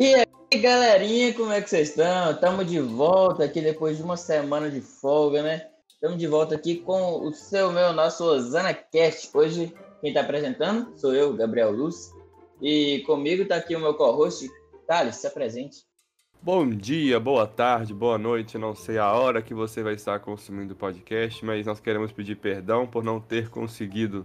E aí, galerinha, como é que vocês estão? Estamos de volta aqui depois de uma semana de folga, né? Estamos de volta aqui com o seu, meu, nosso Osana Cast. Hoje, quem está apresentando sou eu, Gabriel Luz. E comigo está aqui o meu co-host, Thales, se apresente. Bom dia, boa tarde, boa noite. Não sei a hora que você vai estar consumindo o podcast, mas nós queremos pedir perdão por não ter conseguido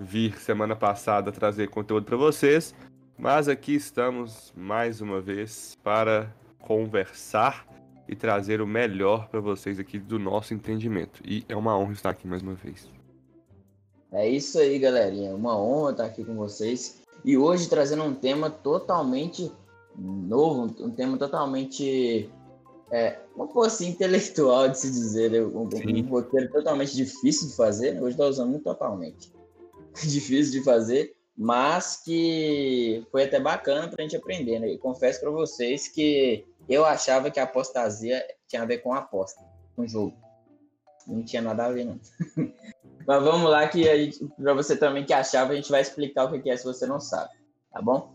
vir semana passada trazer conteúdo para vocês. Mas aqui estamos mais uma vez para conversar e trazer o melhor para vocês aqui do nosso entendimento. E é uma honra estar aqui mais uma vez. É isso aí, galerinha. Uma honra estar aqui com vocês. E hoje trazendo um tema totalmente novo, um tema totalmente, é, como fosse intelectual de se dizer, né? um, um, roteiro totalmente difícil de fazer, né? hoje estou usando muito totalmente, difícil de fazer, mas que foi até bacana para a gente aprender, né? E confesso para vocês que eu achava que a apostasia tinha a ver com aposta, com jogo. Não tinha nada a ver, não. Mas vamos lá que para você também que achava, a gente vai explicar o que é se você não sabe, tá bom?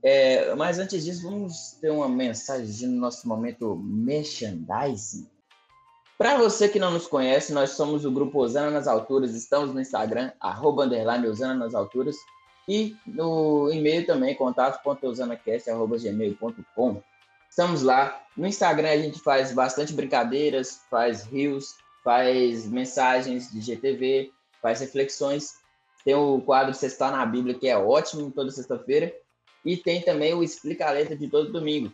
É, mas antes disso, vamos ter uma mensagem no nosso momento merchandising. Para você que não nos conhece, nós somos o grupo Osana nas Alturas, estamos no Instagram, arroba underline Osana nas Alturas, e no e-mail também, contato.osanacast.gmail.com. Estamos lá. No Instagram a gente faz bastante brincadeiras, faz rios, faz mensagens de GTV, faz reflexões. Tem o quadro está na Bíblia, que é ótimo toda sexta-feira. E tem também o Explica a Letra de todo domingo.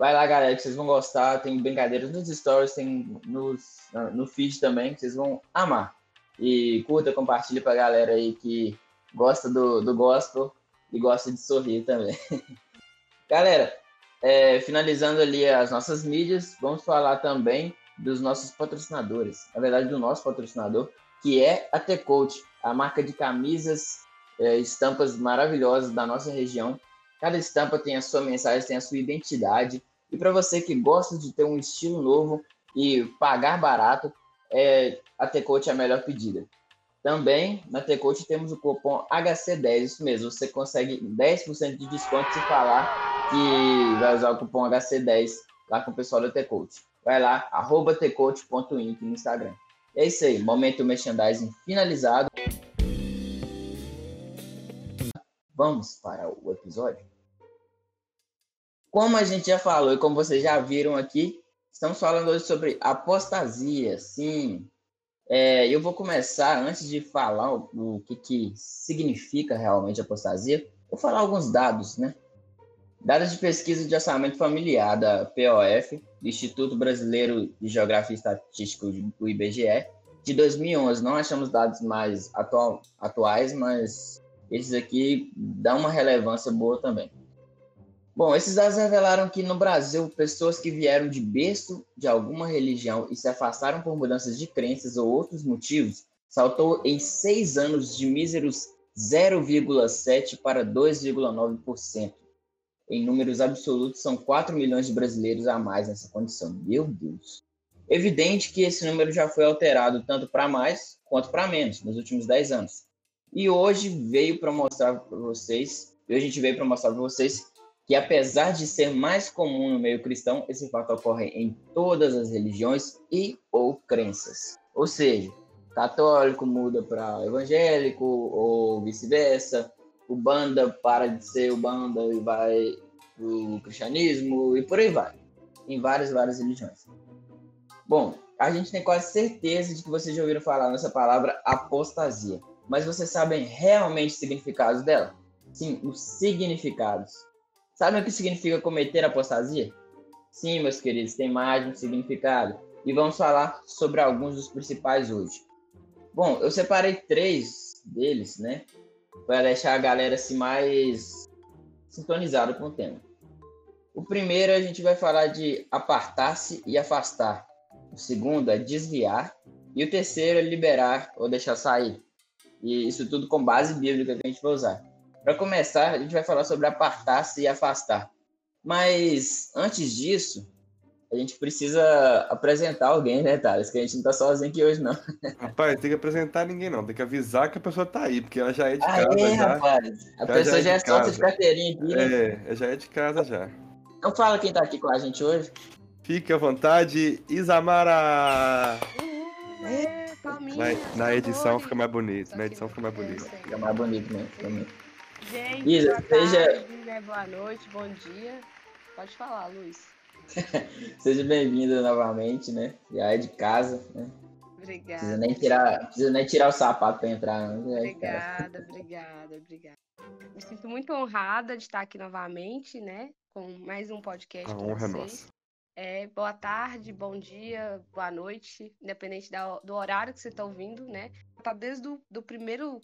Vai lá, galera, que vocês vão gostar. Tem brincadeiras nos stories, tem nos, no feed também, que vocês vão amar. E curta, compartilha pra galera aí que gosta do, do gospel e gosta de sorrir também. galera, é, finalizando ali as nossas mídias, vamos falar também dos nossos patrocinadores. Na verdade, do nosso patrocinador, que é a T-Coach, a marca de camisas, é, estampas maravilhosas da nossa região Cada estampa tem a sua mensagem, tem a sua identidade. E para você que gosta de ter um estilo novo e pagar barato, é, a T-Coach é a melhor pedida. Também na T-Coach temos o cupom HC10, isso mesmo, você consegue 10% de desconto se falar que vai usar o cupom HC10 lá com o pessoal da T-Coach. Vai lá, arroba no Instagram. É isso aí, momento merchandising finalizado. Vamos para o episódio? Como a gente já falou e como vocês já viram aqui, estamos falando hoje sobre apostasia. Sim, é, eu vou começar, antes de falar o, o que, que significa realmente apostasia, vou falar alguns dados, né? Dados de pesquisa de orçamento familiar da POF, Instituto Brasileiro de Geografia e Estatística, do IBGE, de 2011. Não achamos dados mais atual, atuais, mas esses aqui dão uma relevância boa também. Bom, esses dados revelaram que no Brasil, pessoas que vieram de berço de alguma religião e se afastaram por mudanças de crenças ou outros motivos, saltou em seis anos de míseros 0,7% para 2,9%. Em números absolutos, são 4 milhões de brasileiros a mais nessa condição. Meu Deus! Evidente que esse número já foi alterado tanto para mais quanto para menos nos últimos 10 anos. E hoje veio para mostrar para vocês, hoje a gente veio para mostrar para vocês que apesar de ser mais comum no meio cristão, esse fato ocorre em todas as religiões e ou crenças. Ou seja, católico muda para evangélico ou vice-versa, o banda para de ser o banda e vai o cristianismo e por aí vai. Em várias, várias religiões. Bom, a gente tem quase certeza de que vocês já ouviram falar nessa palavra apostasia. Mas vocês sabem realmente o significado dela? Sim, os significados. Sabem o que significa cometer apostasia? Sim, meus queridos, tem mais um significado. E vamos falar sobre alguns dos principais hoje. Bom, eu separei três deles, né? Para deixar a galera assim mais sintonizada com o tema. O primeiro a gente vai falar de apartar-se e afastar. O segundo é desviar. E o terceiro é liberar ou deixar sair. E isso tudo com base bíblica que a gente vai usar. Para começar, a gente vai falar sobre apartar-se e afastar. Mas antes disso, a gente precisa apresentar alguém, né, Thales? Que a gente não tá sozinho aqui hoje, não. Rapaz, tem que apresentar ninguém, não. Tem que avisar que a pessoa tá aí, porque ela já é de ah, casa. É, já, rapaz. A já pessoa já, já é, é sócia de carteirinha aqui, né? É, já é de casa já. Então fala quem tá aqui com a gente hoje. Fique à vontade, Isamara! É, na, na edição fica mais bonito. Na edição fica mais bonito. Fica mais bonito mesmo. Né? Gente, Isa, boa seja... tarde, né? boa noite, bom dia. Pode falar, Luiz. seja bem-vinda novamente, né? Já é de casa, né? Obrigada. Precisa nem tirar, precisa nem tirar o sapato para entrar, não. Né? Obrigada, obrigada, obrigada. Me sinto muito honrada de estar aqui novamente, né? Com mais um podcast. A honra é nossa. É, boa tarde, bom dia, boa noite, independente da, do horário que você está ouvindo, né? Tá desde o do primeiro,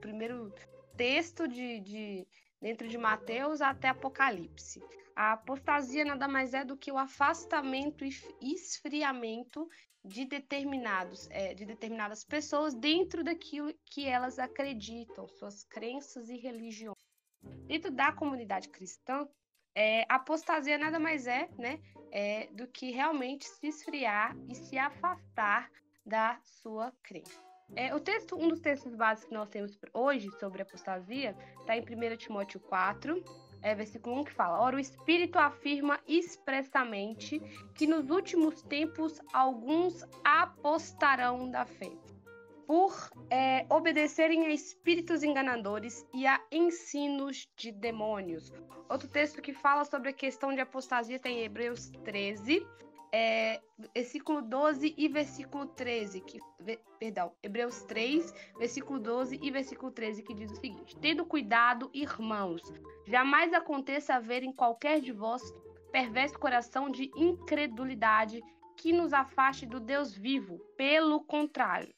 primeiro texto de, de dentro de Mateus até Apocalipse. A apostasia nada mais é do que o afastamento e esfriamento de determinados é, de determinadas pessoas dentro daquilo que elas acreditam, suas crenças e religiões. Dentro da comunidade cristã, é, apostasia nada mais é, né, é, do que realmente se esfriar e se afastar da sua crença. É, o texto, um dos textos básicos que nós temos hoje sobre apostasia está em 1 Timóteo 4, é, versículo 1, que fala: Ora, o Espírito afirma expressamente que nos últimos tempos alguns apostarão da fé, por é, obedecerem a espíritos enganadores e a ensinos de demônios. Outro texto que fala sobre a questão de apostasia tem em Hebreus 13, é, versículo 12 e versículo 13, que, perdão, Hebreus 3, versículo 12 e versículo 13, que diz o seguinte: Tendo cuidado, irmãos, jamais aconteça haver em qualquer de vós perverso coração de incredulidade que nos afaste do Deus vivo. Pelo contrário,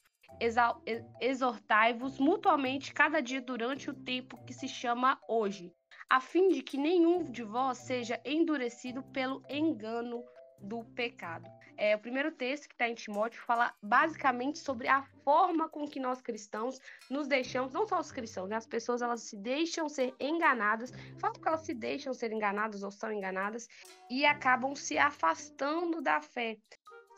exortai-vos mutuamente cada dia durante o tempo que se chama hoje, a fim de que nenhum de vós seja endurecido pelo engano do pecado. É, o primeiro texto que está em Timóteo fala basicamente sobre a forma com que nós cristãos nos deixamos, não só os cristãos, né? as pessoas elas se deixam ser enganadas, fato que elas se deixam ser enganadas ou são enganadas e acabam se afastando da fé.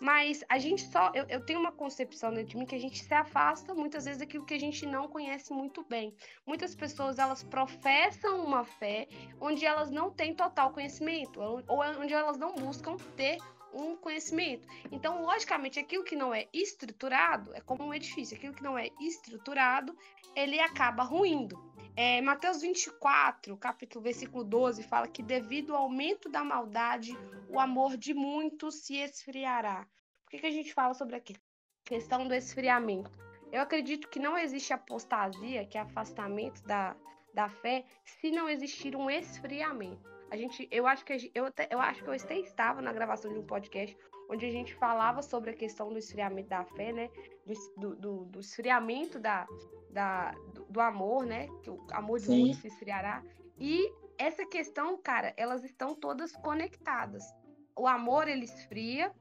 Mas a gente só. Eu, eu, tenho uma concepção dentro de mim que a gente se afasta muitas vezes daquilo que a gente não conhece muito bem. Muitas pessoas elas professam uma fé onde elas não têm total conhecimento, ou onde elas não buscam ter um conhecimento. Então, logicamente, aquilo que não é estruturado é como um edifício, aquilo que não é estruturado, ele acaba ruindo. É, Mateus 24, capítulo versículo 12, fala que devido ao aumento da maldade, o amor de muitos se esfriará. Por que, que a gente fala sobre a questão do esfriamento? Eu acredito que não existe apostasia, que é afastamento da, da fé, se não existir um esfriamento. A gente, eu acho que eu, eu acho que eu até estava na gravação de um podcast onde a gente falava sobre a questão do esfriamento da fé, né? Do, do, do esfriamento da, da, do, do, amor, né? Que o amor de muitos se esfriará. E essa questão, cara, elas estão todas conectadas. O amor ele esfria,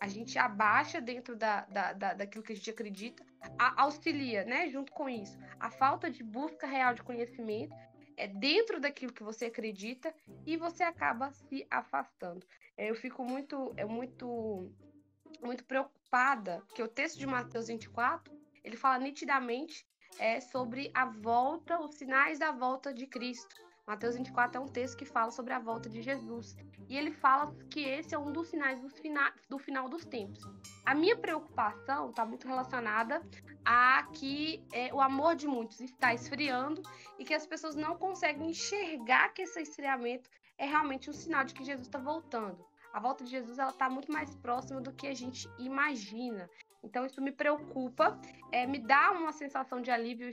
a gente abaixa dentro da, da, da, daquilo que a gente acredita, a, auxilia, né? Junto com isso, a falta de busca real de conhecimento é dentro daquilo que você acredita e você acaba se afastando. É, eu fico muito, é muito, muito preocupada, porque o texto de Mateus 24 ele fala nitidamente é, sobre a volta, os sinais da volta de Cristo. Mateus 24 é um texto que fala sobre a volta de Jesus. E ele fala que esse é um dos sinais do, do final dos tempos. A minha preocupação está muito relacionada a que é, o amor de muitos está esfriando e que as pessoas não conseguem enxergar que esse esfriamento é realmente um sinal de que Jesus está voltando. A volta de Jesus ela está muito mais próxima do que a gente imagina. Então isso me preocupa, é, me dá uma sensação de alívio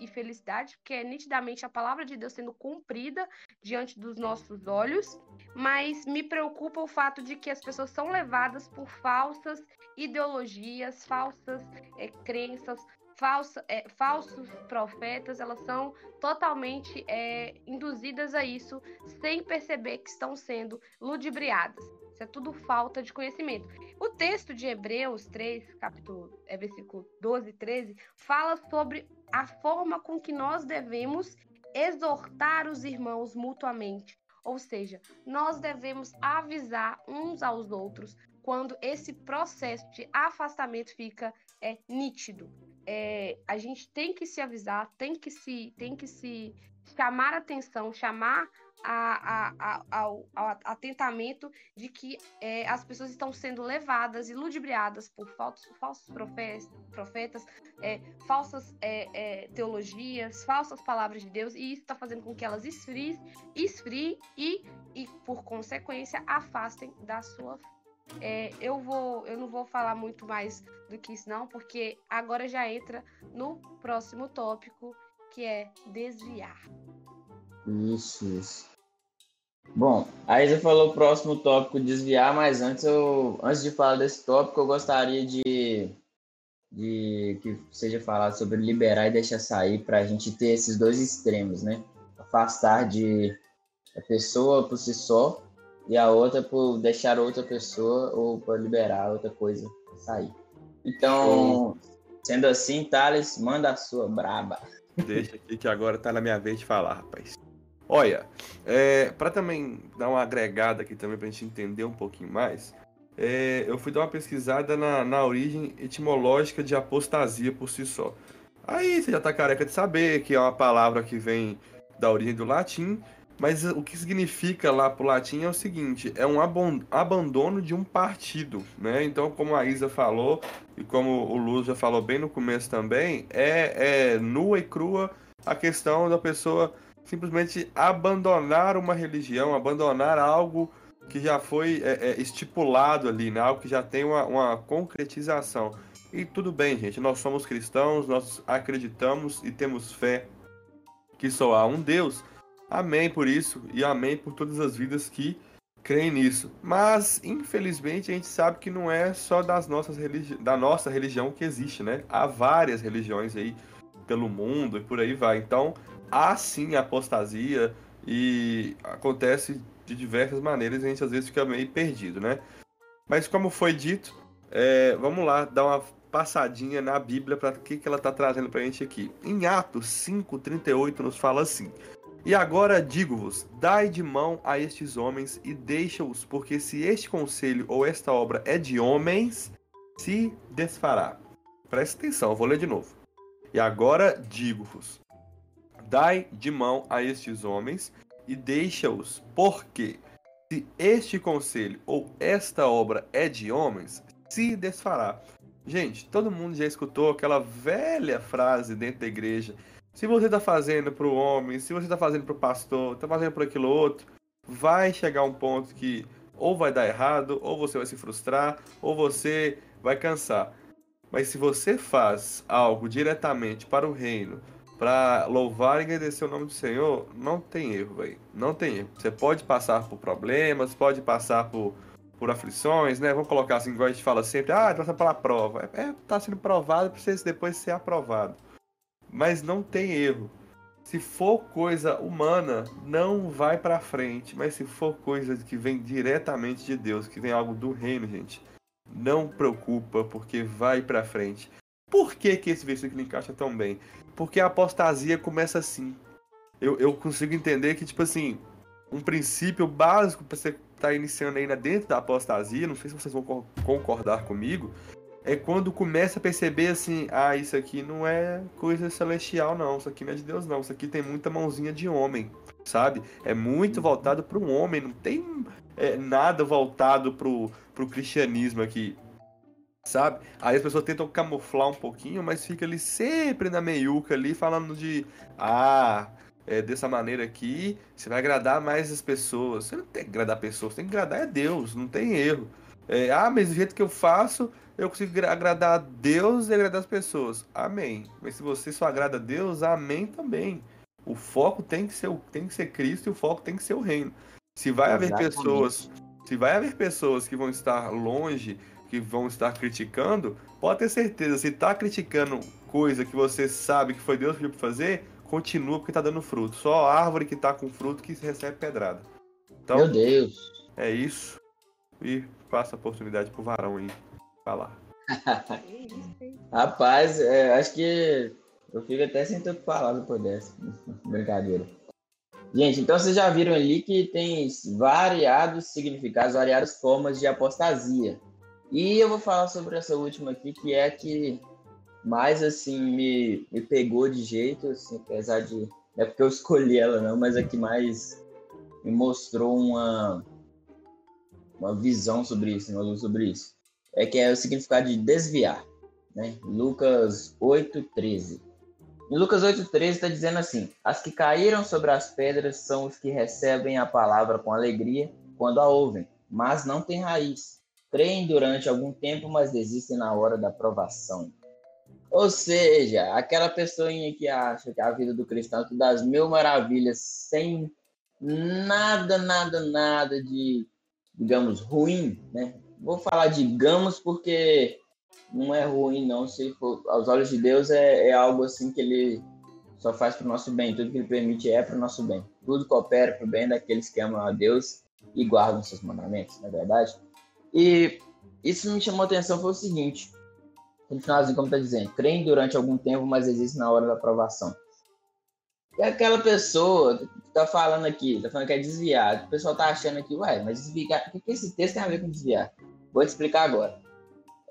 e, felicidade, porque é nitidamente a palavra de Deus sendo cumprida diante dos nossos olhos, mas me preocupa o fato de que as pessoas são levadas por falsas ideologias, falsas é, crenças, falsa, é, falsos profetas, elas são totalmente é, induzidas a isso sem perceber que estão sendo ludibriadas. Isso é tudo falta de conhecimento. O texto de Hebreus 3, capítulo, é, versículo 12 e 13, fala sobre a forma com que nós devemos exortar os irmãos mutuamente, Ou seja, nós devemos avisar uns aos outros quando esse processo de afastamento fica é, nítido. É, a gente tem que se avisar, tem que se, tem que se chamar atenção, chamar a, a, a, ao, ao, atentamento de que é, as pessoas estão sendo levadas e ludibriadas por falsos, falsos profetas, profetas é, falsas é, é, teologias, falsas palavras de Deus, e isso está fazendo com que elas esfriem, esfriem e, e, por consequência, afastem da sua fé. É, eu vou, eu não vou falar muito mais do que isso não, porque agora já entra no próximo tópico, que é desviar. Isso, isso. Bom, aí você falou o próximo tópico desviar, mas antes eu, antes de falar desse tópico, eu gostaria de, de que seja falado sobre liberar e deixar sair para a gente ter esses dois extremos, né? Afastar de a pessoa por si só e a outra por deixar outra pessoa ou por liberar outra coisa sair. Então, sendo assim, Thales, manda a sua braba. Deixa aqui que agora tá na minha vez de falar, rapaz. Olha, é, para também dar uma agregada aqui também para a gente entender um pouquinho mais, é, eu fui dar uma pesquisada na, na origem etimológica de apostasia por si só. Aí você já tá careca de saber que é uma palavra que vem da origem do latim, mas o que significa lá pro latim é o seguinte: é um abandono de um partido, né? Então, como a Isa falou e como o Luz já falou bem no começo também, é, é nua e crua a questão da pessoa simplesmente abandonar uma religião, abandonar algo que já foi é, é, estipulado ali, né? algo que já tem uma, uma concretização. E tudo bem, gente, nós somos cristãos, nós acreditamos e temos fé que só há um Deus. Amém por isso e amém por todas as vidas que creem nisso. Mas, infelizmente, a gente sabe que não é só das nossas religi da nossa religião que existe, né? Há várias religiões aí pelo mundo e por aí vai. Então, há sim apostasia e acontece de diversas maneiras e a gente às vezes fica meio perdido, né? Mas como foi dito, é, vamos lá dar uma passadinha na Bíblia para o que, que ela está trazendo para a gente aqui. Em Atos 5,38 nos fala assim: E agora digo-vos, dai de mão a estes homens e deixa-os, porque se este conselho ou esta obra é de homens, se desfará. Preste atenção, vou ler de novo. E agora digo-vos, Dai de mão a estes homens e deixa-os, porque se este conselho ou esta obra é de homens, se desfará. Gente, todo mundo já escutou aquela velha frase dentro da igreja. Se você está fazendo para o homem, se você está fazendo para o pastor, está fazendo para aquilo outro, vai chegar um ponto que ou vai dar errado, ou você vai se frustrar, ou você vai cansar. Mas se você faz algo diretamente para o reino, para louvar e agradecer o nome do Senhor, não tem erro, velho. Não tem erro. Você pode passar por problemas, pode passar por, por aflições, né? Vamos colocar assim, igual a gente fala sempre, ah, passa pela prova. É, tá sendo provado para depois ser aprovado. Mas não tem erro. Se for coisa humana, não vai para frente. Mas se for coisa que vem diretamente de Deus, que vem algo do reino, gente, não preocupa, porque vai para frente. Por que, que esse versículo encaixa tão bem? Porque a apostasia começa assim. Eu, eu consigo entender que, tipo assim, um princípio básico para você estar tá iniciando ainda dentro da apostasia, não sei se vocês vão concordar comigo, é quando começa a perceber assim, ah, isso aqui não é coisa celestial, não, isso aqui não é de Deus, não, isso aqui tem muita mãozinha de homem, sabe? É muito voltado para um homem, não tem é, nada voltado para o cristianismo aqui sabe? Aí as pessoas tentam camuflar um pouquinho, mas fica ali sempre na meiuca ali falando de ah, é, dessa maneira aqui, você vai agradar mais as pessoas. Você não tem que agradar pessoas, tem que agradar a Deus, não tem erro. É, ah, mas do jeito que eu faço, eu consigo agradar a Deus e agradar as pessoas. Amém. Mas se você só agrada a Deus, amém também. O foco tem que ser, tem que ser Cristo e o foco tem que ser o reino. Se vai Exatamente. haver pessoas, se vai haver pessoas que vão estar longe que vão estar criticando, pode ter certeza, se está criticando coisa que você sabe que foi Deus que pediu para fazer, continua porque está dando fruto. Só a árvore que está com fruto que recebe pedrada. Então, Meu Deus. É isso. E passa a oportunidade pro varão aí falar. Rapaz, é, acho que eu fico até sem ter o que falar depois dessa. Brincadeira. Gente, então vocês já viram ali que tem variados significados, variadas formas de apostasia. E eu vou falar sobre essa última aqui, que é a que mais assim me, me pegou de jeito, assim, apesar de. É porque eu escolhi ela, não, mas a que mais me mostrou uma, uma visão sobre isso, uma luz sobre isso. É que é o significado de desviar. Né? Lucas 8, 13. Em Lucas 8,13 está dizendo assim: As que caíram sobre as pedras são os que recebem a palavra com alegria quando a ouvem, mas não têm raiz. Creem durante algum tempo, mas desistem na hora da provação. Ou seja, aquela pessoinha que acha que a vida do cristão é das mil maravilhas, sem nada, nada, nada de, digamos, ruim, né? Vou falar digamos porque não é ruim, não. Se for, aos olhos de Deus, é, é algo assim que ele só faz para o nosso bem. Tudo que ele permite é para o nosso bem. Tudo coopera para o bem daqueles que amam a Deus e guardam seus mandamentos, não é verdade? E isso me chamou a atenção foi o seguinte. No finalzinho, como está dizendo, creem durante algum tempo, mas existe na hora da aprovação. E aquela pessoa que está falando aqui, está falando que é desviar, o pessoal está achando aqui, ué, mas desviar, o que esse texto tem a ver com desviar? Vou te explicar agora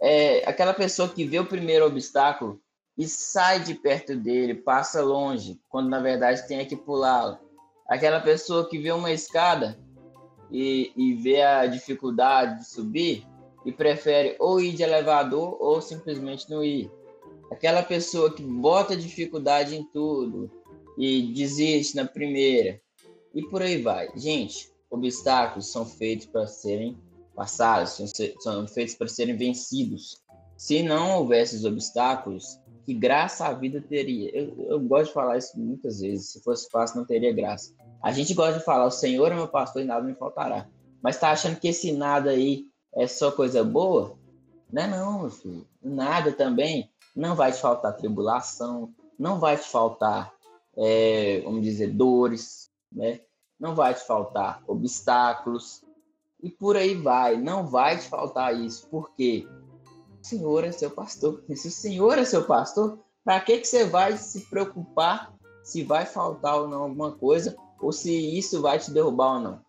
é aquela pessoa que vê o primeiro obstáculo e sai de perto dele, passa longe, quando na verdade tem que pulá-lo. Aquela pessoa que vê uma escada e, e vê a dificuldade de subir e prefere ou ir de elevador ou simplesmente não ir. Aquela pessoa que bota dificuldade em tudo e desiste na primeira. E por aí vai. Gente, obstáculos são feitos para serem passados são feitos para serem vencidos. Se não houvesse os obstáculos, que graça a vida teria? Eu, eu gosto de falar isso muitas vezes. Se fosse fácil, não teria graça. A gente gosta de falar, o Senhor é meu pastor e nada me faltará. Mas tá achando que esse nada aí é só coisa boa? Não é não, meu filho. Nada também. Não vai te faltar tribulação, não vai te faltar, é, vamos dizer, dores, né? Não vai te faltar obstáculos, e por aí vai. Não vai te faltar isso, porque o Senhor é seu pastor. E se o Senhor é seu pastor, para que, que você vai se preocupar se vai faltar ou não alguma coisa, ou se isso vai te derrubar ou não?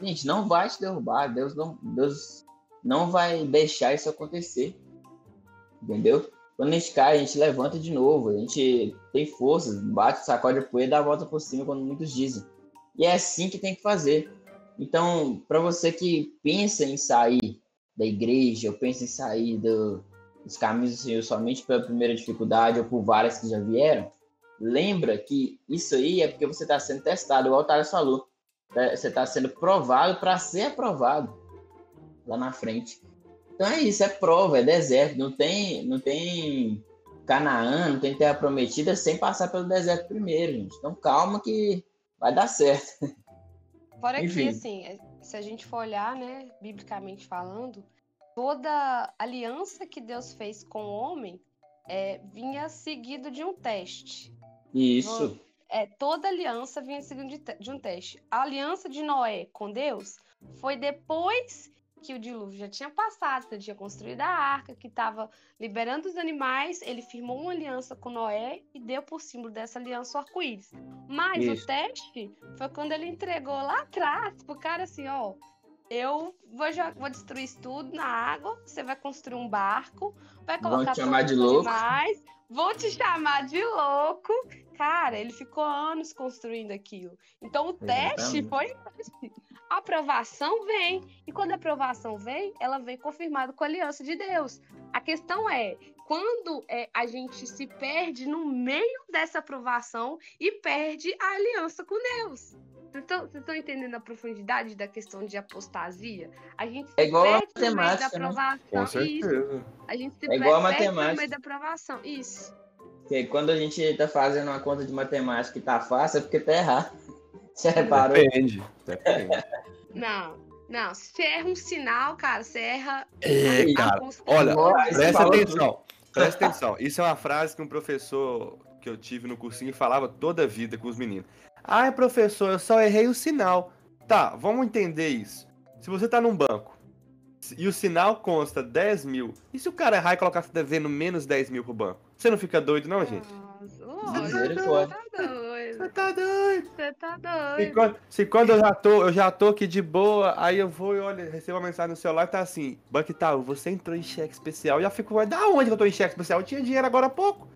Gente, não vai te derrubar. Deus não, Deus não vai deixar isso acontecer. Entendeu? Quando a gente cai, a gente levanta de novo. A gente tem forças, bate, sacode a poeira e dá a volta por cima, como muitos dizem. E é assim que tem que fazer. Então, para você que pensa em sair da igreja, ou pensa em sair do, dos caminhos do Senhor somente pela primeira dificuldade ou por várias que já vieram, lembra que isso aí é porque você está sendo testado, o Thales falou. Tá, você está sendo provado para ser aprovado lá na frente. Então é isso, é prova, é deserto. Não tem, não tem Canaã, não tem terra prometida sem passar pelo deserto primeiro, gente. Então calma que vai dar certo. Fora Enfim. que, assim, se a gente for olhar, né, biblicamente falando, toda aliança que Deus fez com o homem é, vinha seguido de um teste. Isso. É, toda aliança vinha seguido de, de um teste. A aliança de Noé com Deus foi depois que o dilúvio já tinha passado, que ele tinha construído a arca, que estava liberando os animais, ele firmou uma aliança com Noé e deu por símbolo dessa aliança o arco-íris. Mas Isso. o teste foi quando ele entregou lá atrás pro cara assim, ó, eu vou, vou destruir isso tudo na água, você vai construir um barco, vai colocar chamar de louco. animais, vou te chamar de louco. Cara, ele ficou anos construindo aquilo. Então o teste foi a aprovação vem. E quando a aprovação vem, ela vem confirmada com a aliança de Deus. A questão é, quando é, a gente se perde no meio dessa aprovação e perde a aliança com Deus. Vocês estão entendendo a profundidade da questão de apostasia? A gente se é igual perde a matemática, no meio da né? aprovação. Com certeza. Isso. A gente se É igual a perde no matemática. meio da aprovação. Isso. Porque quando a gente está fazendo uma conta de matemática e tá fácil, é porque tá errado. Você reparou? Depende. Depende. Não, não. Se erra um sinal, cara, você erra. É, cara. Olha, Nossa, presta atenção. Presta atenção. Isso é uma frase que um professor que eu tive no cursinho falava toda a vida com os meninos. Ai, professor, eu só errei o sinal. Tá, vamos entender isso. Se você tá num banco e o sinal consta 10 mil, e se o cara errar e colocar você devendo menos 10 mil pro banco? Você não fica doido, não, gente? Nossa, lógico, Misericórdia. tá doido. Você tá doido? Você tá Se doido. quando, se quando eu já tô, eu já tô aqui de boa, aí eu vou e olha, recebo uma mensagem no celular e tá assim, Banco Itaú, você entrou em cheque especial. Eu já fico, "Ué, da onde que eu tô em cheque especial? Eu tinha dinheiro agora há pouco.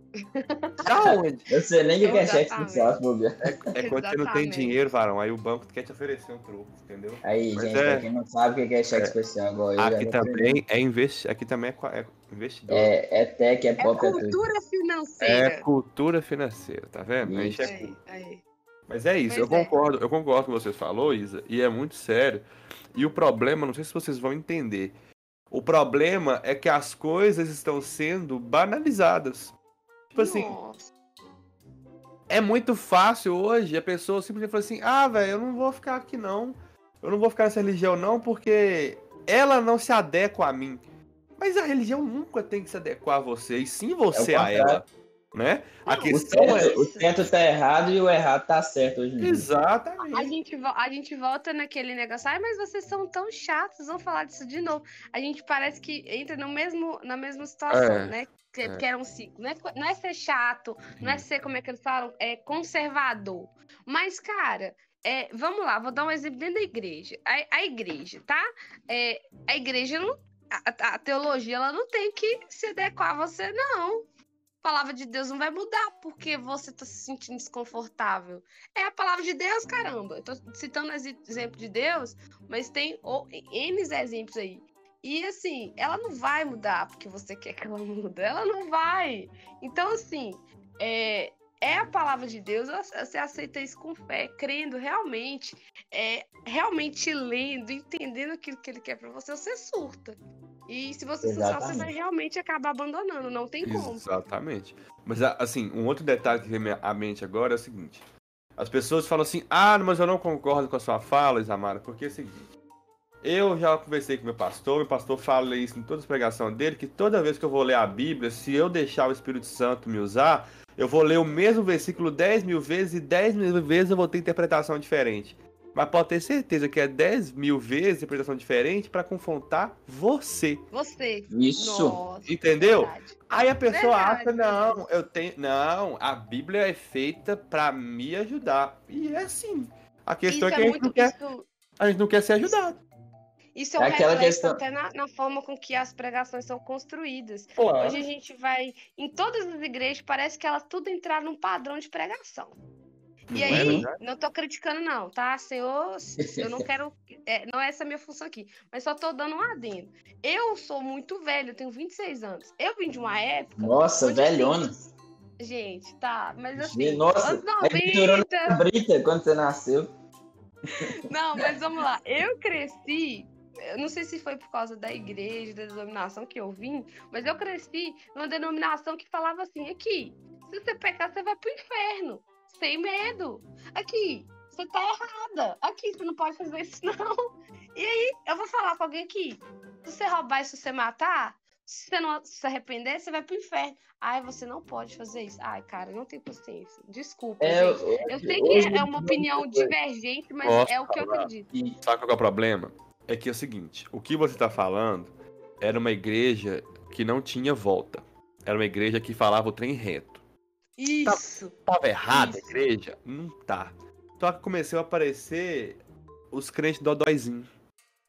Da onde? Eu sei nem o que é cheque especial, se bobear. É quando você não tem dinheiro, varão, aí o banco quer te oferecer um troco, entendeu? Aí, Mas gente, é- pra quem não sabe o que é cheque é. especial, igual eu. já Aqui também é investi... aqui também é, é investidor. É, é tech, é É pop, é cultura É financeira. cultura financeira, tá vendo? A gente é Isso. Aí, aí. Mas é isso, eu Pois é. concordo, eu concordo com o que você falou, Isa, e é muito sério. E o problema, não sei se vocês vão entender. O problema é que as coisas estão sendo banalizadas. Tipo assim, Nossa. é muito fácil hoje a pessoa simplesmente fala assim: "Ah, velho, eu não vou ficar aqui não. Eu não vou ficar nessa religião não porque ela não se adequa a mim". Mas a religião nunca tem que se adequar a você, e sim você a contrário. ela, né? A Não, O questão é certo, o certo tá errado e o errado tá certo hoje em dia. exatamente. A gente, a gente volta naquele negócio, ai, mas vocês são tão chatos, vão falar disso de novo. A gente parece que entra no mesmo, na mesma situação, É, né? Que, é. que era um ciclo. Não é, não é ser chato, não é ser, como é que eles falam, é conservador. Mas, cara, é, vamos lá, vou dar um exemplo dentro da igreja. A, a igreja, tá? É, a igreja não. A, a- teologia, ela não tem que se adequar a você, não. A palavra de Deus não vai mudar porque você tá se sentindo desconfortável. É a palavra de Deus, caramba. Eu tô citando exemplo de Deus, mas tem N exemplos aí. E assim, ela não vai mudar porque você quer que ela mude. Ela não vai. Então, assim, é, é a palavra de Deus, você aceita isso com fé, crendo realmente, é, realmente lendo, entendendo aquilo que ele quer pra você, você surta. E se você surtar, você vai realmente acabar abandonando, não tem como. Exatamente. Mas, assim, um outro detalhe que vem à mente agora é o seguinte. As pessoas falam assim, ah, mas eu não concordo com a sua fala, Isamara, porque é o seguinte. Eu já conversei com meu pastor, meu pastor fala isso em todas as pregações dele, que toda vez que eu vou ler a Bíblia, se eu deixar o Espírito Santo me usar, eu vou ler o mesmo versículo 10 mil vezes e 10 mil vezes eu vou ter interpretação diferente. Mas pode ter certeza que é 10 mil vezes interpretação diferente para confrontar você. Você. Isso. Nossa, Entendeu? verdade. Aí a pessoa Verdade, acha, não, eu tenho. Não, a Bíblia é feita pra me ajudar. E é assim. A questão Isso é que é a, gente não quer, Isso, a gente não quer ser ajudado. Isso é um É aquela reflexo questão- até na, na forma com que as pregações são construídas. Pô, Hoje a gente vai. Em todas as igrejas, parece que elas tudo entraram num padrão de pregação. E Não é aí, verdade? não tô criticando, não, tá? Senhor, eu não quero. é, não é essa a minha função aqui. Mas só tô dando um adendo. Eu sou muito velho, eu tenho 26 anos. Eu vim de uma época. Nossa, velhona. Gente, tá. Mas assim, Nossa, anos é que durou 90. Brita, quando você nasceu. Não, mas vamos lá. Eu cresci. Eu não sei se foi por causa da igreja, da denominação que eu vim, mas eu cresci numa denominação que falava assim: aqui, se você pecar, você vai pro inferno. Sem medo. Aqui, você tá errada. Aqui, você não pode fazer isso, não. E aí, eu vou falar com alguém aqui: se você roubar e se você matar, se você não se arrepender, você vai pro inferno. Ai, você não pode fazer isso. Ai, cara, não tenho paciência. Desculpa. É, gente. hoje- Eu sei que é uma opinião divergente, mas Posso é o que eu acredito. Sabe qual é o problema? É que é o seguinte: o que você tá falando era uma igreja que não tinha volta. Era uma igreja que falava o trem reto. Isso. Tava errada a igreja? Não tá. Só que começou a aparecer os crentes dodóizinhos.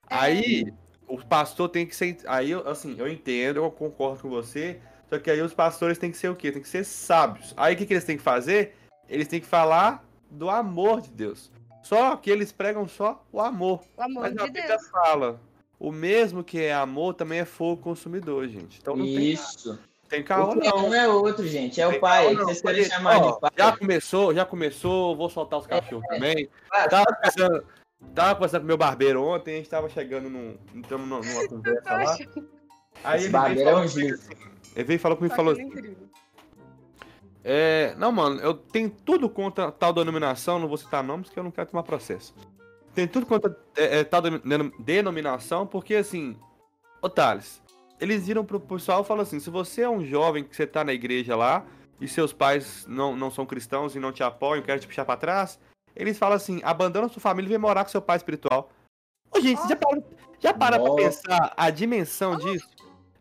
É. Aí o pastor tem que ser. Aí, eu, assim, eu entendo, eu concordo com você. Só que aí os pastores têm que ser o quê? Tem que ser sábios. Aí o que, que eles têm que fazer? Eles têm que falar do amor de Deus. Só que eles pregam só o amor. O amor Mas a de Bíblia Deus. fala. O mesmo que é amor também é fogo consumidor, gente. Então não tem, Isso. tem caô, que é não. um é outro, gente. É Tem o pai. caô. Vocês querem chamar ó, de pai. Já começou, já começou. Vou soltar os cachorros também. Ah, Tava conversando, tava conversando com meu barbeiro ontem, a gente tava chegando num. Estamos numa conversa lá. Aí Esse ele veio, barbeiro falou é um assim, ele veio e falou comigo e falou achando assim, incrível. É, não, mano, eu tenho tudo contra tal denominação, não vou citar nomes porque eu não quero tomar processo. Tem tudo contra é, é, tal denom- denom- denominação, porque assim, ô Thales, eles viram pro pessoal e falaram assim: se você é um jovem que você tá na igreja lá e seus pais não, não são cristãos e não te apoiam, querem te puxar pra trás, eles falam assim: abandona sua família e vem morar com seu pai espiritual. Ô, gente, você já para, já para pra pensar a dimensão disso?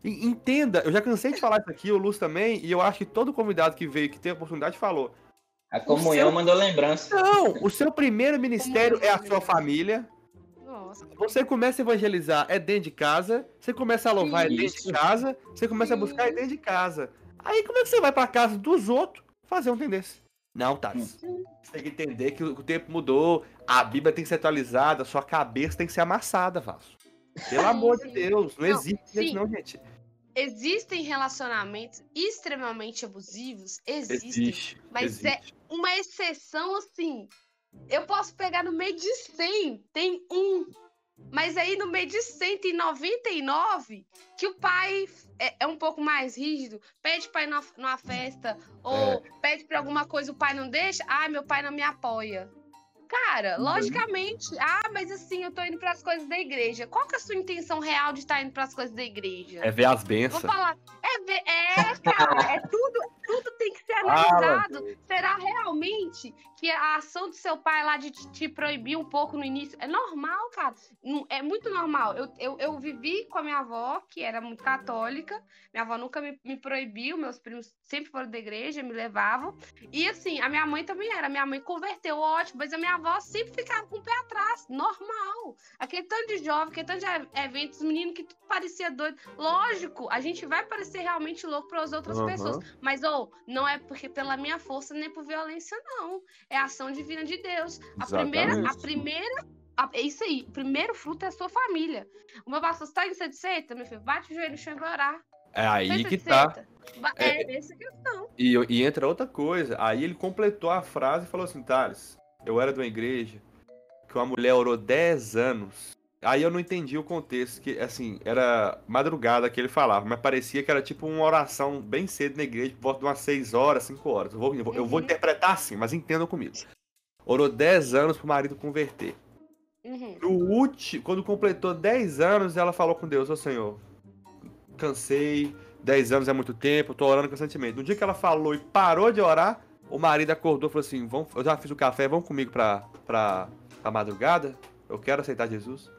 Entenda, eu já cansei de falar isso aqui, o Luz também, e eu acho que todo convidado que veio, que teve a oportunidade, falou. A comunhão seu- mandou lembrança. Não, o seu primeiro ministério é a sua família. Nossa. Você começa a evangelizar é dentro de casa. Você começa a louvar é dentro de casa. Você começa a buscar é dentro de casa. Aí como é que você vai pra casa dos outros fazer um tendência? Não, Thales. Você tem que entender que o tempo mudou. A Bíblia tem que ser atualizada. Sua cabeça tem que ser amassada, Vasco. Pelo amor de. Deus. Não, Não, existe isso, não, gente. Existem relacionamentos extremamente abusivos? Existem. Existe. Mas é existe. uma exceção assim. Eu posso pegar no meio de 100, tem um. Mas aí no meio de 199, que o pai é, é um pouco mais rígido, pede ir numa, numa festa, ou pede pra alguma coisa, o pai não deixa, ah, meu pai não me apoia. Cara, Uhum. logicamente, ah, mas assim, eu tô indo pras coisas da igreja. Qual que é a sua intenção real de estar indo pras coisas da igreja? É ver as Vou bênçãos. falar. É, é, cara, é tudo, tudo tem que ser analisado. Será realmente que a ação do seu pai lá de te, te proibir um pouco no início é normal, cara? É muito normal. Eu, eu, eu vivi com a minha avó, que era muito católica. Minha avó nunca me, me proibiu, meus primos sempre foram da igreja, me levavam. E assim, a minha mãe também era. Minha mãe converteu, ótimo, mas a minha avó sempre ficava com o pé atrás, normal. Aquele tanto de jovem, aquele tanto de eventos, menino que tudo parecia doido. Lógico, a gente vai parecer realmente louco para as outras Aham. pessoas. Mas, ô, não é porque pela minha força nem por violência, não. É ação divina de Deus. A primeira, a primeira. a- é isso aí. O primeiro fruto é a sua família. O meu pastor, tá ser de seita, meu filho? Bate o joelho no chão e vai orar. É aí ser que tá. É, essa que é a questão. E, e entra outra coisa. Aí ele completou a frase e falou assim: Thales, eu era de uma igreja que uma mulher orou 10 anos. Aí eu não entendi o contexto, que assim, era madrugada que ele falava, mas parecia que era tipo uma oração bem cedo na igreja, por volta de umas 6 horas, 5 horas. Eu vou, eu vou- eu vou Uhum. interpretar assim, mas entendam comigo. Orou 10 anos pro marido converter. Uhum. No último, quando completou 10 anos, ela falou com Deus, ô Senhor, cansei, 10 anos é muito tempo, tô orando constantemente. No dia que ela falou e parou de orar, o marido acordou e falou assim, vamos, eu já fiz o café, vamos comigo pra, pra, pra madrugada? Eu quero aceitar Jesus.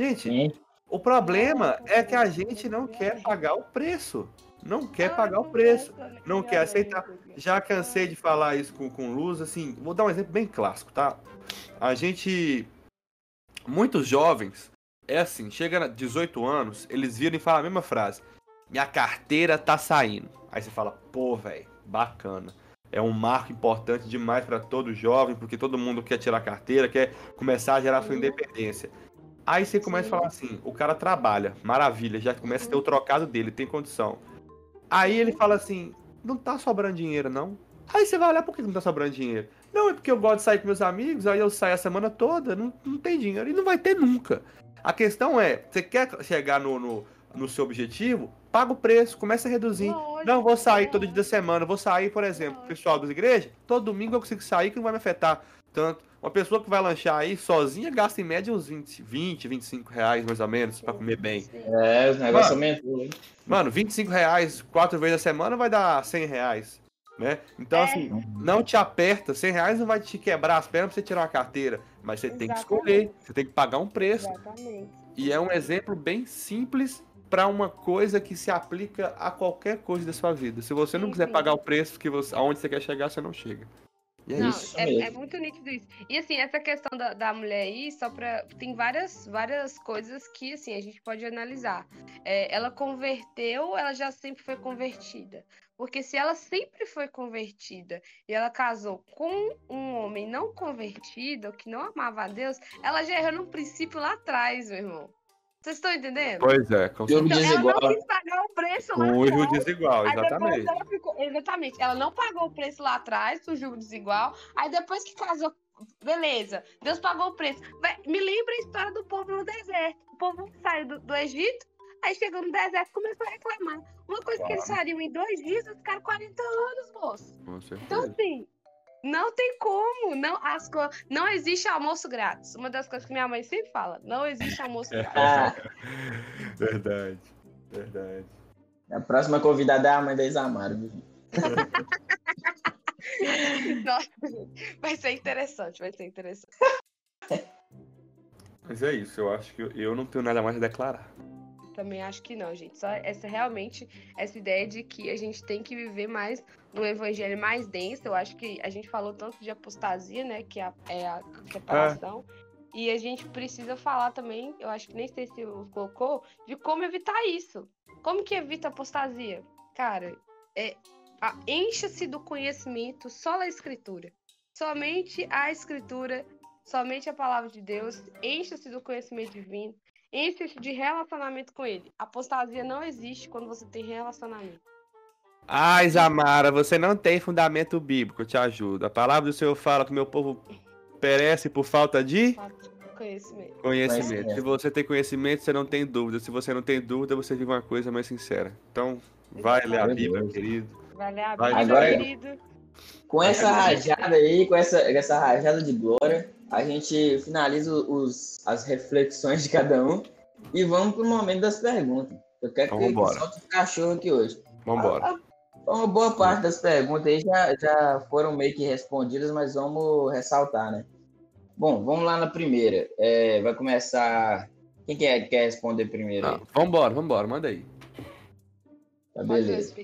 Gente, Sim. o problema é que a gente não quer pagar o preço. Não quer pagar o preço. Não quer aceitar. Já cansei de falar isso com, com Luz, assim, vou dar um exemplo bem clássico, tá? A gente. Muitos jovens, é assim, chega a 18 anos, eles viram e falam a mesma frase. Minha carteira tá saindo. Aí você fala, pô, velho, bacana. É um marco importante demais para todo jovem, porque todo mundo quer tirar carteira, quer começar a gerar sua independência. Aí você começa Sim. a falar assim, o cara trabalha, maravilha, já começa a ter o trocado dele, tem condição. Aí ele fala assim, não tá sobrando dinheiro, não. Aí você vai olhar por que não tá sobrando dinheiro. Não, é porque eu gosto de sair com meus amigos, aí eu saio a semana toda, não, não tem dinheiro. E não vai ter nunca. A questão é, você quer chegar no, no, no seu objetivo, paga o preço, começa a reduzir. Lógico, Não, vou sair todo dia da semana, vou sair, por exemplo, Lógico. pessoal das igrejas, todo domingo eu consigo sair que não vai me afetar tanto. Uma pessoa que vai lanchar aí sozinha gasta em média uns 20, 20 25 reais mais ou menos pra comer bem. É, os negócios Mano. aumentou. hein? Mano, 25 reais quatro vezes a semana vai dar 100 reais, né? Então, É. assim, não te aperta, 100 reais não vai te quebrar as pernas pra você tirar uma carteira, mas você tem que escolher, você tem que pagar um preço. Exatamente. E é um exemplo bem simples para uma coisa que se aplica a qualquer coisa da sua vida. Se você não quiser pagar o preço que você, aonde você quer chegar, você não chega. E é Não, isso. é, mesmo. é muito nítido isso. E assim, essa questão da, da mulher aí, só pra. Tem várias, várias coisas que assim, a gente pode analisar. É, ela converteu, ela já sempre foi convertida. Porque se ela sempre foi convertida e ela casou com um homem não convertido, que não amava a Deus, ela já errou no princípio lá atrás, meu irmão. Vocês estão entendendo? Pois é, com Jogo Então, ela desigual. não quis pagar o preço lá Com o atrás. desigual, exatamente. ela ficou. Exatamente. Ela não pagou o preço lá atrás, do jugo desigual. Aí depois que casou, beleza. Deus pagou o preço. Me lembra a história do povo no deserto. O povo saiu do, do Egito, aí chegou no deserto e começou a reclamar. Uma coisa que eles fariam em dois dias, eles ficaram 40 anos, moço. Com Então, certeza. assim. Não tem como, não, as co... não existe almoço grátis. Uma das coisas que minha mãe sempre fala, não existe almoço grátis. Ah, Verdade. Verdade. a próxima convidada é a mãe da Isamara. viu? Nossa, vai ser interessante, vai ser interessante. Mas é isso, eu acho que eu- eu não tenho nada mais a declarar. também acho que não, gente. Só essa realmente, essa ideia de que a gente tem que viver mais no evangelho mais denso. Eu acho que a gente falou tanto de apostasia, né? Que é a, é a separação. É. E a gente precisa falar também, eu acho que nem sei se o colocou, de como evitar isso. Como que evita apostasia? Cara, é, encha-se do conhecimento só da escritura. Somente a escritura, somente a palavra de Deus, encha-se do conhecimento divino, encha-se de relacionamento com ele. Apostasia não existe quando você tem relacionamento. Ai, Zamara, você não tem fundamento bíblico, eu te ajudo. A palavra do Senhor fala que o meu povo perece por falta de conhecimento. conhecimento. Se você tem conhecimento, você não tem dúvida. Se você não tem dúvida, você vive uma coisa mais sincera. Então, vai ler a Bíblia, querido. Vai ler a Bíblia, Agora, querido. Com essa rajada aí, com essa, essa rajada de glória, a gente finaliza os, as reflexões de cada um e vamos pro momento das perguntas. Eu quero então, que, que solte o cachorro aqui hoje. Vamos embora. Uma boa parte das perguntas aí já, já foram meio que respondidas, mas vamos ressaltar, né? Bom, vamos lá na primeira. É, vai começar. Quem quer, quer responder primeiro? Ah, vamos embora, vamos embora, manda aí. Tá, beleza.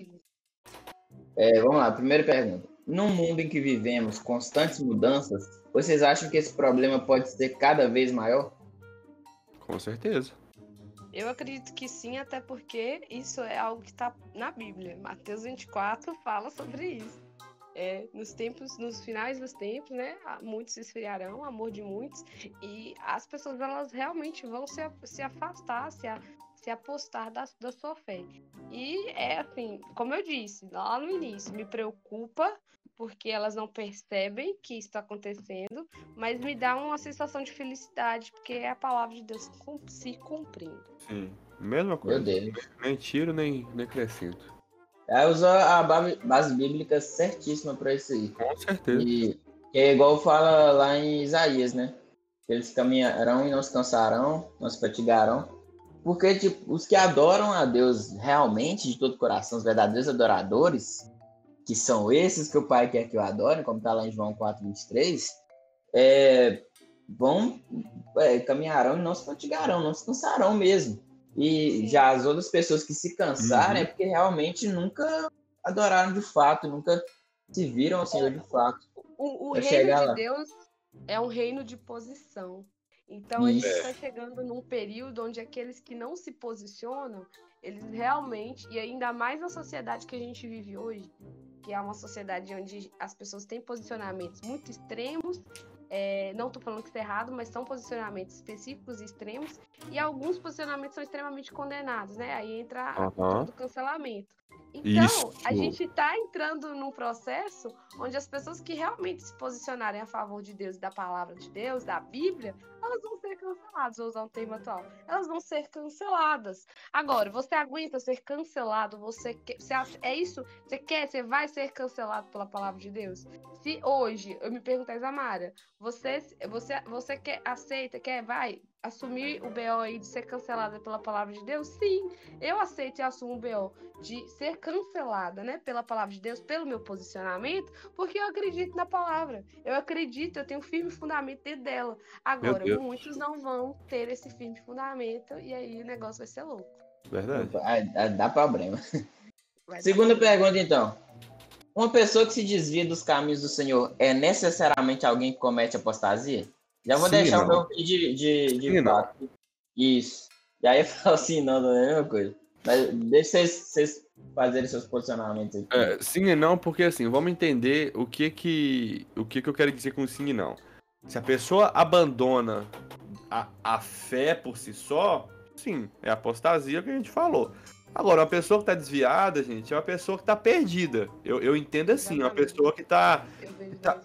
É, vamos lá, primeira pergunta. Num mundo em que vivemos constantes mudanças, vocês acham que esse problema pode ser cada vez maior? Com certeza. Eu acredito que sim, até porque isso é algo que está na Bíblia. Mateus 24 fala sobre isso. É, nos tempos, nos finais dos tempos, né, muitos se esfriarão, amor de muitos, e as pessoas elas realmente vão se, se afastar, se, a, se apostar da, da sua fé. E é assim, como eu disse lá no início, me preocupa porque elas não percebem que isso está acontecendo, mas me dá uma sensação de felicidade, porque é a palavra de Deus se cumprindo. Sim, mesma coisa. Nem tiro, nem, nem acrescento. É, usa a base bíblica certíssima para isso aí. Com certeza. E é igual fala lá em Isaías, né? Eles caminharão e não se cansarão, não se fatigarão. Porque, tipo, os que adoram a Deus realmente, de todo o coração, os verdadeiros adoradores, que são esses que o Pai quer que eu adore, como está lá em João 4,23, é, vão, é, caminharão e não se fatigarão, não se cansarão mesmo. E já as outras pessoas que se cansarem uhum. é porque realmente nunca adoraram de fato, nunca se viram ao Senhor de fato. O, o reino de lá. Deus é um reino de posição. Então Isso. a gente está chegando num período onde aqueles que não se posicionam, eles realmente, e ainda mais na sociedade que a gente vive hoje, que é uma sociedade onde as pessoas têm posicionamentos muito extremos. É, não estou falando que isso é errado, mas são posicionamentos específicos e extremos, e alguns posicionamentos são extremamente condenados, né? Aí entra uhum. o cancelamento. Então, Isso. a gente está entrando num processo onde as pessoas que realmente se posicionarem a favor de Deus, da palavra de Deus, da Bíblia, elas vão ser canceladas, vou usar um termo atual. Elas vão ser canceladas. Agora, você aguenta ser cancelado? Você quer, você acha, é isso? Você quer? Você vai ser cancelado pela palavra de Deus? Se hoje eu me perguntar, Isamara, você, você, você quer, aceita, quer, vai assumir o BO aí de ser cancelada pela palavra de Deus? Sim, eu aceito e assumo o BO de ser cancelada, né, pela palavra de Deus, pelo meu posicionamento, porque eu acredito na palavra. Eu acredito, eu tenho firme fundamento dentro dela. Agora, muitos não vão ter esse firme fundamento e aí o negócio vai ser louco. Verdade. Dá problema. Segunda pergunta, então. Uma pessoa que se desvia dos caminhos do Senhor é necessariamente alguém que comete apostasia? Já vou sim, deixar não. o meu de, de, de sim, fato. Isso. E aí eu falo assim, não, não é a mesma coisa. Mas deixa vocês, vocês fazerem seus posicionamentos aqui. É, sim e não, porque assim, vamos entender o que que, o que que eu quero dizer com sim e não. Se a pessoa abandona a, a fé por si só, sim, é apostasia que a gente falou. Agora, uma pessoa que está desviada, gente, é uma pessoa que está perdida. Eu, eu entendo assim, uma pessoa que está. Tá,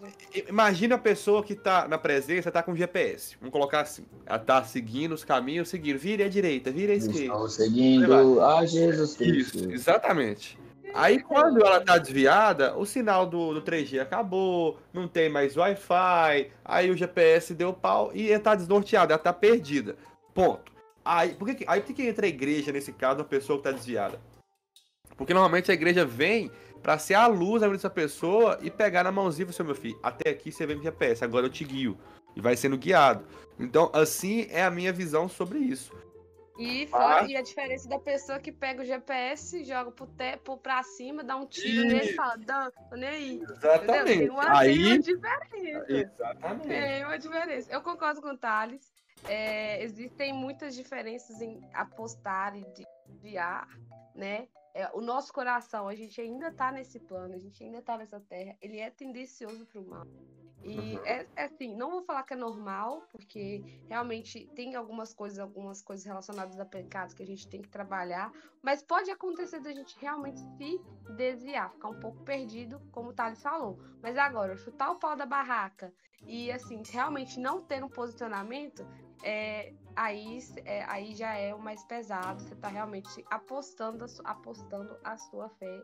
imagina a pessoa que está na presença, está com GPS. Vamos colocar assim. Ela está seguindo os caminhos, seguindo. Vire à direita, vire à esquerda. Estão seguindo a Jesus Cristo. Isso, exatamente. Aí quando ela tá desviada, o sinal do, do 3G acabou, não tem mais Wi-Fi, aí o GPS deu pau e ela tá desnorteada, ela tá perdida. Ponto. Aí por que, aí por que entra a igreja nesse caso, uma pessoa que está desviada? Porque normalmente a igreja vem para ser a luz dessa pessoa e pegar na mãozinha e falar, meu filho, até aqui você vem no GPS, agora eu te guio. E vai sendo guiado. Então, assim é a minha visão sobre isso. E, fora, ah. e a diferença da pessoa que pega o GPS, joga pro teto, pra cima, dá um tiro nele e fala, tô nem aí. Exatamente. Tem uma, aí... tem uma diferença. Exatamente. Tem uma diferença. Eu concordo com o Thales. É, existem muitas diferenças em apostar e desviar, né? É, o nosso coração, a gente ainda está nesse plano, a gente ainda está nessa terra, ele é tendencioso para o mal. E uhum. é, é, assim, não vou falar que é normal, porque realmente tem algumas coisas, algumas coisas relacionadas a pecados que a gente tem que trabalhar, mas pode acontecer da gente realmente se desviar, ficar um pouco perdido, como o Thales falou. Mas agora, chutar o pau da barraca e assim, realmente não ter um posicionamento, é, aí, é, aí já é o mais pesado. Você está realmente apostando, apostando a sua fé,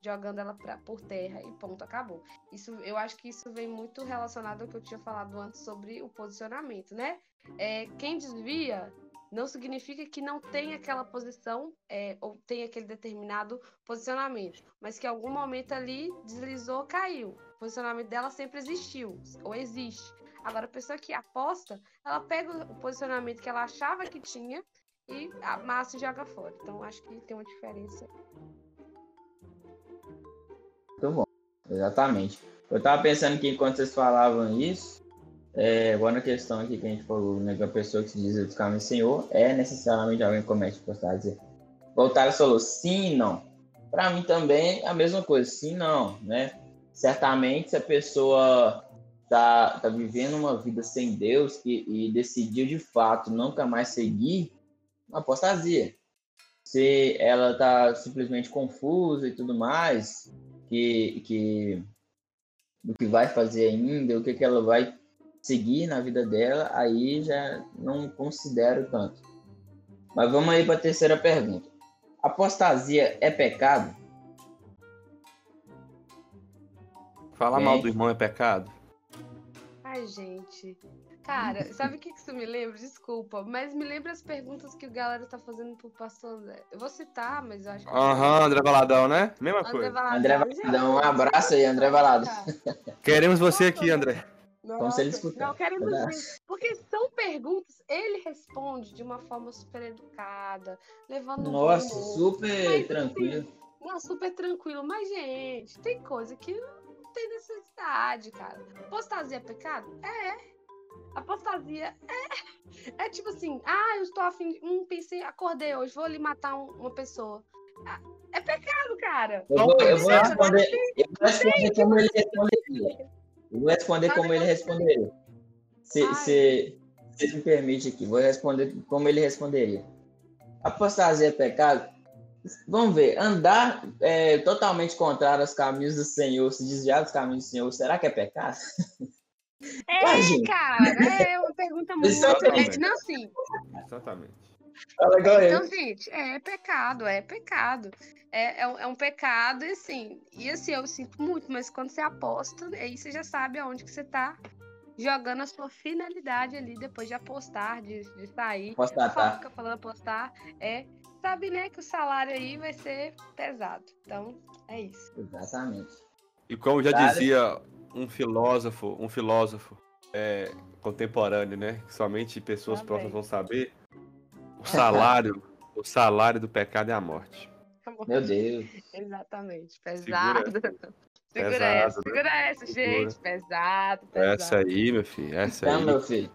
jogando ela pra, por terra e ponto, acabou. Isso, eu acho que isso vem muito relacionado ao que eu tinha falado antes sobre o posicionamento, né? É, quem desvia não significa que não tem aquela posição é, ou tem aquele determinado posicionamento, mas que em algum momento ali deslizou, caiu. O posicionamento dela sempre existiu ou existe. Agora, a pessoa que aposta, ela pega o posicionamento que ela achava que tinha e amassa e joga fora. Então, acho que tem uma diferença. Exatamente. Eu estava pensando que enquanto vocês falavam isso, é, agora na questão aqui que a gente falou, né, que a pessoa que se diz do caminho Senhor é necessariamente alguém que comete dizer. Voltaram falou sim não. Para mim também é a mesma coisa, sim não, né? Certamente se a pessoa tá, tá vivendo uma vida sem Deus e, e decidiu de fato nunca mais seguir, apostasia. Se ela tá simplesmente confusa e tudo mais, que, que o que vai fazer ainda, o que, que ela vai seguir na vida dela, aí já não considero tanto. Mas vamos aí para a terceira pergunta. Apostasia é pecado? Falar mal do irmão é pecado? Ai, gente. Cara, sabe o que, que isso me lembra? Desculpa, mas me lembra as perguntas que o galera tá fazendo pro pastor André. Eu vou citar, mas eu acho que. Aham, uhum, André Valadão, né? Mesma André coisa. Valadão, André Valadão, um abraço aí, André Valadão. Queremos você aqui, André. Nossa, Como se ele escutar. Não, queremos ver. Porque são perguntas, ele responde de uma forma super educada, levando Nossa, um super mas, assim, tranquilo. Assim, não, super tranquilo. Mas, gente, tem coisa que tem necessidade, cara. Apostasia é pecado? É. Apostasia é. É tipo assim, ah, eu estou afim de. Hum, pensei, acordei hoje, vou ali matar um, uma pessoa. Ah, é pecado, cara. Eu vou, eu vou responder, eu vou responder como ele responderia. Eu vou responder como ele responderia. Se, se, se me permite aqui, vou responder como ele responderia. Apostasia é pecado? Vamos ver, andar é, totalmente contrário aos caminhos do Senhor, se desviar dos caminhos do Senhor, será que é pecado? É, Ué, cara, é uma pergunta muito. Exatamente. Não, sim. Exatamente. Então, gente, é pecado, é pecado. É, é, é, um pecado, e assim, e assim, eu sinto muito, mas quando você aposta, aí você já sabe aonde que você tá jogando a sua finalidade ali depois de apostar, de, de sair. Apostar, tá. Fica falando apostar, é sabe, né, que o salário aí vai ser pesado. Então, é isso. Exatamente. E como já dizia um filósofo, um filósofo é, contemporâneo, né, que somente pessoas Também. próximas vão saber, o salário, o salário do pecado é a morte. Meu Deus. Exatamente. Pesado. Segura, segura essa, segura essa, gente. Pesado, pesado. Essa aí, meu filho. Essa então, aí. meu filho.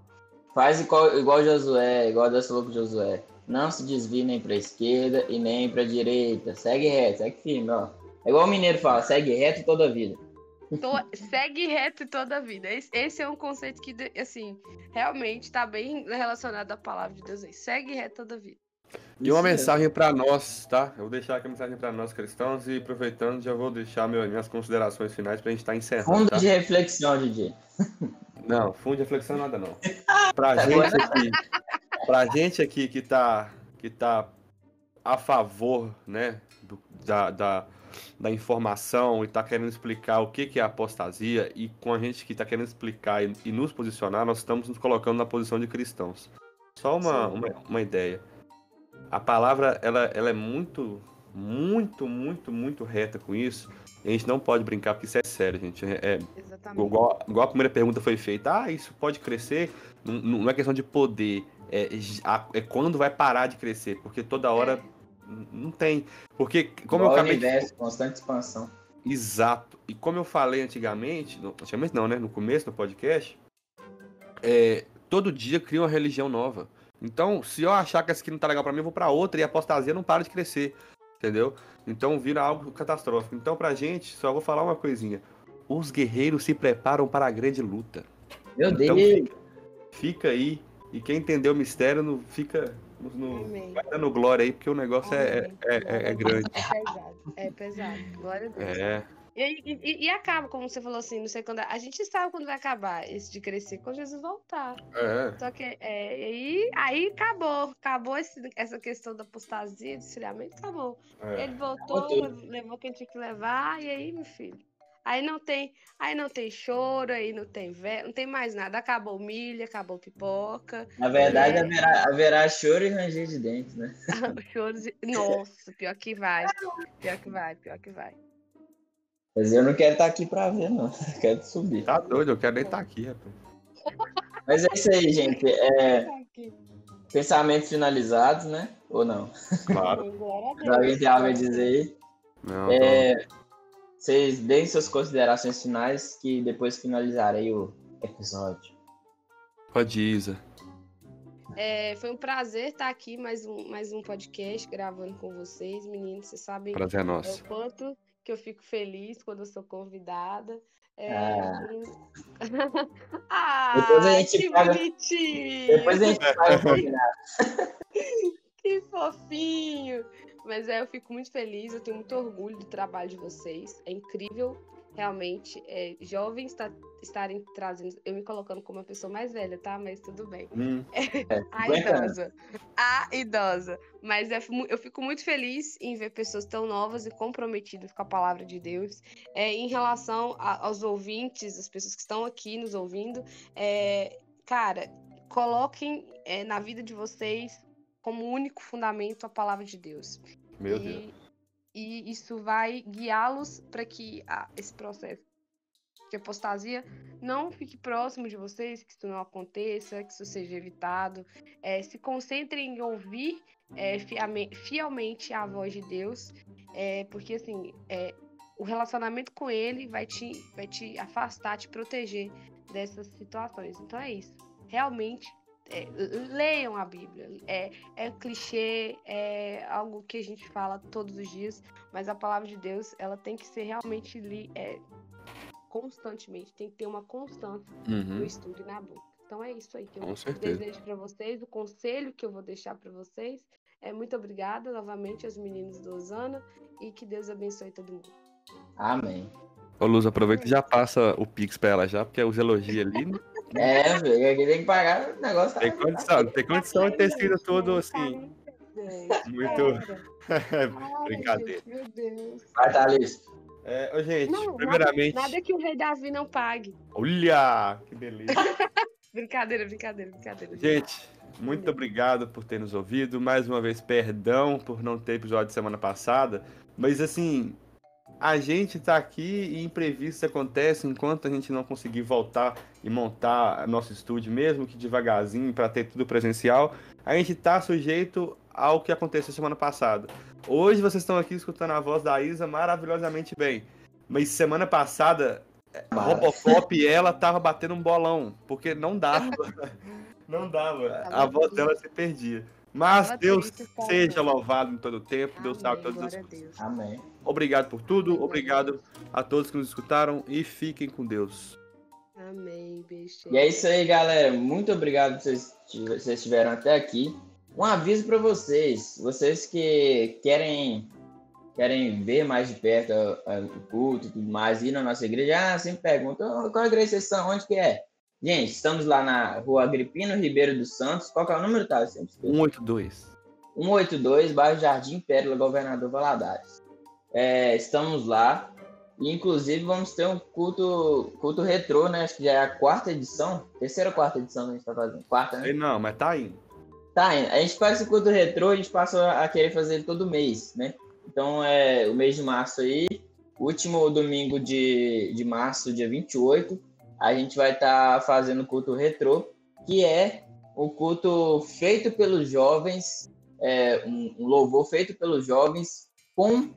Faz igual, igual Josué, igual Deus falou com Josué. Não se desvie nem para a esquerda e nem para a direita. Segue reto, segue firme, ó. É igual o mineiro fala, segue reto toda a vida. Tô, segue reto toda a vida. Esse é um conceito que, assim, realmente está bem relacionado à palavra de Deus aí. Segue reto toda a vida. E uma mensagem para nós, tá? Eu vou deixar aqui a mensagem para nós cristãos e aproveitando já vou deixar meu, minhas considerações finais para a gente estar tá encerrando. Fundo tá? de reflexão, Didi. Não, fundo de reflexão nada não. Pra gente aqui, pra gente aqui que tá, que tá a favor, né, do, da, da, da, informação e tá querendo explicar o que, que é apostasia e com a gente que tá querendo explicar e, e nos posicionar, nós estamos nos colocando na posição de cristãos. Só uma, uma, uma ideia. A palavra, ela, ela é muito, muito, muito, muito reta com isso. A gente não pode brincar, porque isso é sério, gente. É, Exatamente. Igual, igual a primeira pergunta foi feita, ah, isso pode crescer? Não, não é questão de poder, é, é quando vai parar de crescer, porque toda hora é. Não tem. Porque, como Igual eu acabei universo, de... constante expansão. Exato. E como eu falei antigamente, no, antigamente não, né? No começo do podcast, é, todo dia cria uma religião nova. Então, se eu achar que essa aqui não tá legal pra mim, eu vou pra outra e a apostasia não para de crescer. Entendeu? Então vira algo catastrófico. Então, pra gente, só vou falar uma coisinha. Os guerreiros se preparam para a grande luta. Meu então, Deus! Fica, fica aí. E quem entendeu o mistério, no, fica no, vai dando glória aí, porque o negócio é, é, é, é, grande. É pesado. É pesado. Glória a Deus. É. E, e, e, acaba, como você falou assim, não sei quando. A gente sabe quando vai acabar esse de crescer, quando Jesus voltar. É. Só que é, aí, aí acabou. Acabou esse, essa questão da apostasia, do esfriamento, acabou. É. Ele voltou, levou quem tinha que levar, e aí, meu filho. Aí não tem, aí não tem choro, aí não tem vé, não tem mais nada. Acabou milho, acabou pipoca. Na verdade, é... haverá, haverá choro e ranger de dentes, né? choro de... Nossa, pior que vai. Pior que vai, pior que vai. Mas eu não quero estar aqui pra ver, não. Eu quero subir. Tá doido, eu quero nem estar aqui, rapaz. Mas é isso aí, gente. É... Pensamentos finalizados, né? Ou não? Claro. Alguém tem algo a dizer aí? Não, é... Vocês deem suas considerações finais que depois finalizarei o episódio. Pode ir, Isa. É, foi um prazer estar aqui, mais um, mais um podcast, gravando com vocês, meninos. Vocês sabem prazer é nosso. É o quanto que eu fico feliz quando eu sou convidada. É... Ah. ah, depois a gente que paga... bonitinho! Depois a gente paga o que fofinho! Mas é, eu fico muito feliz, eu tenho muito orgulho do trabalho de vocês. É incrível, realmente, é, jovens tá, estarem trazendo. Eu me colocando como a pessoa mais velha, tá? Mas tudo bem. Hum, é, a idosa. A idosa. Mas é, eu fico muito feliz em ver pessoas tão novas e comprometidas com a palavra de Deus. É, em relação a, aos ouvintes, as pessoas que estão aqui nos ouvindo, é, cara, coloquem é, na vida de vocês como único fundamento a palavra de Deus. Meu e, Deus. E isso vai guiá-los para que ah, esse processo de apostasia não fique próximo de vocês, que isso não aconteça, que isso seja evitado. É, se concentrem em ouvir é, fielmente a voz de Deus, é, porque assim, é, o relacionamento com Ele vai te, vai te afastar, te proteger dessas situações. Então é isso. Realmente é, leiam a Bíblia. É, é clichê, é algo que a gente fala todos os dias, mas a palavra de Deus ela tem que ser realmente li, é, constantemente, tem que ter uma constância uhum. no estudo e na boca. Então é isso aí que eu Com certeza. desejo para vocês, o conselho que eu vou deixar para vocês. É muito obrigada novamente aos meninos do Osana e que Deus abençoe todo mundo. Amém. Ô Luz, aproveita e já passa o Pix pra ela já, porque os elogios ali. Né? É, velho, aqui tem que pagar o negócio. Tem condição, tem condição de ter sido tudo assim. Muito. Brincadeira. Meu Deus. Vai, Thalys. É, ô, gente, Não, primeiramente. Nada que o rei Davi não pague. Olha! Que beleza. Brincadeira, brincadeira, brincadeira. Gente, muito obrigado por ter nos ouvido. Mais uma vez, perdão por não ter episódio semana passada. Mas assim, a gente tá aqui e imprevistos acontecem enquanto a gente não conseguir voltar e montar nosso estúdio, mesmo que devagarzinho, para ter tudo presencial, a gente tá sujeito ao que aconteceu semana passada. Hoje vocês estão aqui escutando a voz da Isa maravilhosamente bem. Mas semana passada, a Robocop e ela tava batendo um bolão, porque não dava. não dava. A voz dela se perdia. Mas Tava Deus seja louvado em todo o tempo, Deus sabe Amém, todas as coisas. Amém. Obrigado por tudo, obrigado a todos que nos escutaram e fiquem com Deus. Amém, beijo. E é isso aí, galera. Muito obrigado por vocês, vocês estiveram até aqui. Um aviso para vocês, vocês que querem querem ver mais de perto o culto e tudo mais, ir na nossa igreja, ah, sempre perguntam, qual igreja vocês são, onde que é? Gente, estamos lá na rua Agripino Ribeiro dos Santos, qual que é o número, tá? Eu sempre esqueço. 182. 182, bairro Jardim Pérola, Governador Valadares. É, estamos lá. E, inclusive, vamos ter um culto, culto retrô, né? Acho que já é a quarta edição. Terceira ou quarta edição que a gente tá fazendo? Quarta, né? Não, mas tá indo. Tá, indo. a gente faz esse culto retrô, a gente passa a querer fazer todo mês, né? Então, é o mês de março aí, último domingo de, de março, dia 28, a gente vai estar tá fazendo culto retrô, que é um culto feito pelos jovens, é, um, um louvor feito pelos jovens com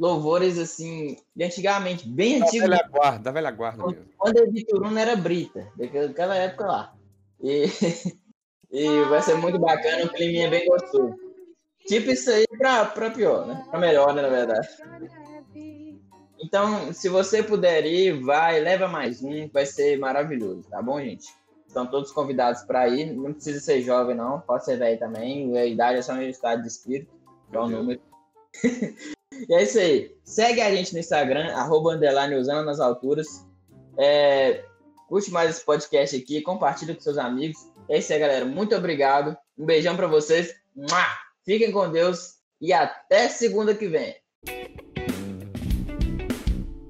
louvores assim, de antigamente, bem antigo. Da velha guarda, da velha guarda mesmo. Quando a Vitoruna era Brita, daquela época lá. E, e vai ser muito bacana, o clima é bem gostoso. Tipo isso aí pra, pra pior, né? Pra melhor, né, na verdade. Então, se você puder ir, vai, leva mais um, vai ser maravilhoso, tá bom, gente? Estão todos convidados para ir. Não precisa ser jovem, não. Pode ser velho também. A idade é só um estado de espírito. É o número. e é isso aí. Segue a gente no Instagram, arroba underline usando nas alturas. É, curte mais esse podcast aqui, compartilha com seus amigos. É isso aí, galera. Muito obrigado. Um beijão para vocês. Fiquem com Deus e até segunda que vem.